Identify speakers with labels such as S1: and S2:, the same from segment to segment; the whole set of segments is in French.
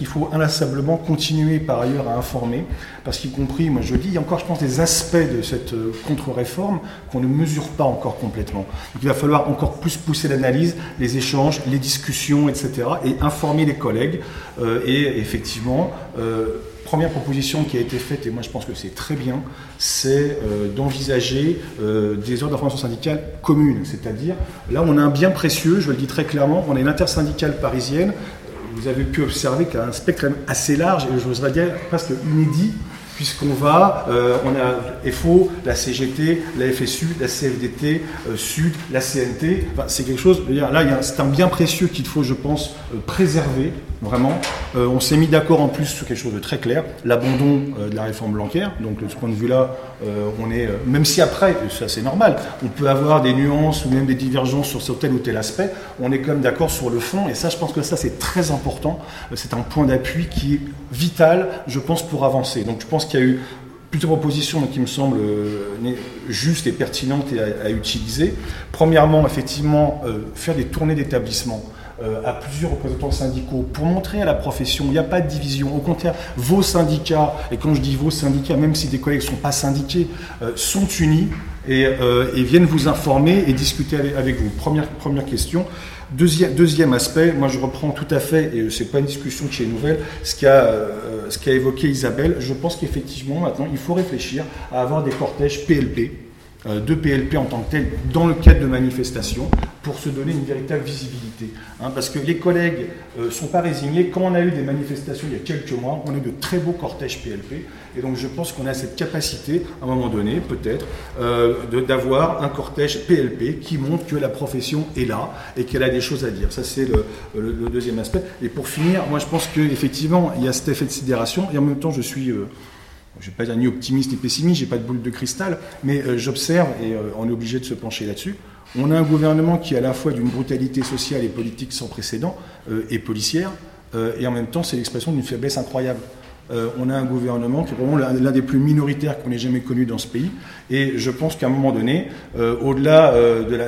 S1: Il faut inlassablement continuer par ailleurs à informer, parce qu'y compris, moi je dis, il y a encore, je pense, des aspects de cette euh, contre-réforme qu'on ne mesure pas encore complètement. Il va falloir encore plus pousser l'analyse, les échanges, les discussions, etc., et informer les collègues. Euh, et effectivement, euh, première proposition qui a été faite, et moi je pense que c'est très bien, c'est euh, d'envisager euh, des heures d'information syndicale communes. C'est-à-dire, là on a un bien précieux, je le dis très clairement, on a une intersyndicale parisienne vous avez pu observer qu'il y a un spectre assez large et je voudrais dire presque inédit puisqu'on va, euh, on a FO, la CGT, la FSU, la CFDT, euh, Sud, la CNT. Enfin, c'est quelque chose, là, c'est un bien précieux qu'il faut, je pense, euh, préserver, vraiment. on s'est mis d'accord en plus sur quelque chose de très clair, l'abandon de la réforme bancaire. Donc, de ce point de vue-là, on est, même si après, ça c'est normal, on peut avoir des nuances ou même des divergences sur tel ou tel aspect, on est quand même d'accord sur le fond. Et ça, je pense que ça, c'est très important. C'est un point d'appui qui est vital, je pense, pour avancer. Donc, je pense qu'il y a eu plusieurs propositions qui me semblent euh, justes et pertinentes à, utiliser. Premièrement, effectivement, euh, faire des tournées d'établissement. Euh, à plusieurs représentants syndicaux pour montrer à la profession, il n'y a pas de division. Au contraire, vos syndicats, et quand je dis vos syndicats, même si des collègues ne sont pas syndiqués, sont unis et, viennent vous informer et discuter avec, vous. Première, première question. Deuxième, deuxième, aspect, moi je reprends tout à fait, et ce n'est pas une discussion qui est nouvelle, ce qu'a euh, évoqué Isabelle. Je pense qu'effectivement, maintenant, il faut réfléchir à avoir des cortèges PLP, euh, de PLP en tant que tel, dans le cadre de manifestations, pour se donner une véritable visibilité. Hein, parce que les collègues ne euh, sont pas résignés. Quand on a eu des manifestations il y a quelques mois, on a eu de très beaux cortèges PLP. Et donc je pense qu'on a cette capacité, à un moment donné, peut-être, euh, d'avoir un cortège PLP qui montre que la profession est là et qu'elle a des choses à dire. Ça, c'est le, deuxième aspect. Et pour finir, moi je pense qu'effectivement, il y a cet effet de sidération. Et en même temps, je suis... Euh, je ne pas dire ni optimiste ni pessimiste, j'ai pas de boule de cristal, mais j'observe, et on est obligé de se pencher là-dessus, on a un gouvernement qui est à la fois d'une brutalité sociale et politique sans précédent euh, et policière, euh, et en même temps c'est l'expression d'une faiblesse incroyable. Euh, on a un gouvernement qui est vraiment l'un des plus minoritaires qu'on ait jamais connu dans ce pays. Et je pense qu'à un moment donné, au-delà de la,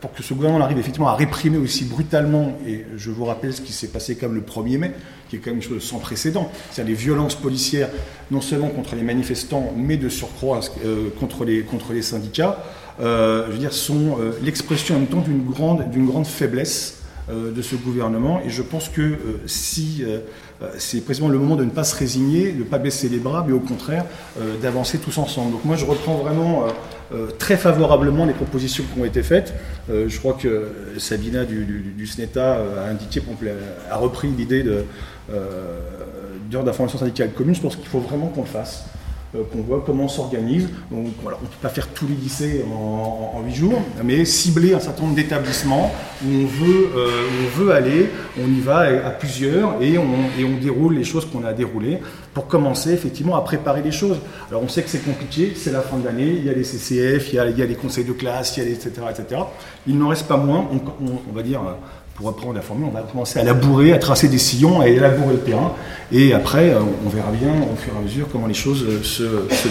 S1: pour que ce gouvernement arrive effectivement à réprimer aussi brutalement, et je vous rappelle ce qui s'est passé comme le 1er mai, qui est quand même une chose sans précédent, c'est-à-dire les violences policières, non seulement contre les manifestants, mais de surcroît contre les, syndicats. Euh, je veux dire, sont euh, l'expression en même temps d'une grande, faiblesse euh, de ce gouvernement. Et je pense que si c'est précisément le moment de ne pas se résigner, de ne pas baisser les bras, mais au contraire d'avancer tous ensemble. Donc moi, je reprends vraiment très favorablement les propositions qui ont été faites. je crois que Sabina du, du, SNETA a indiqué, a repris l'idée de d'heures d'information syndicale commune. Je pense qu'il faut vraiment qu'on le fasse. Euh, qu'on voit comment on s'organise. Donc on ne peut pas faire tous les lycées en, huit jours, mais cibler un certain nombre d'établissements où on veut, euh, on veut aller, on y va à plusieurs et on, déroule les choses qu'on a déroulées pour commencer effectivement à préparer les choses. Alors on sait que c'est compliqué, c'est la fin de l'année, il y a les CCF, il y a, les conseils de classe, il y a etc., etc. Il n'en reste pas moins, on va dire, pour apprendre la formule, on va commencer à labourer, à tracer des sillons, à élaborer le terrain. Et après, euh, on verra bien au fur et à mesure comment les choses euh, se, se.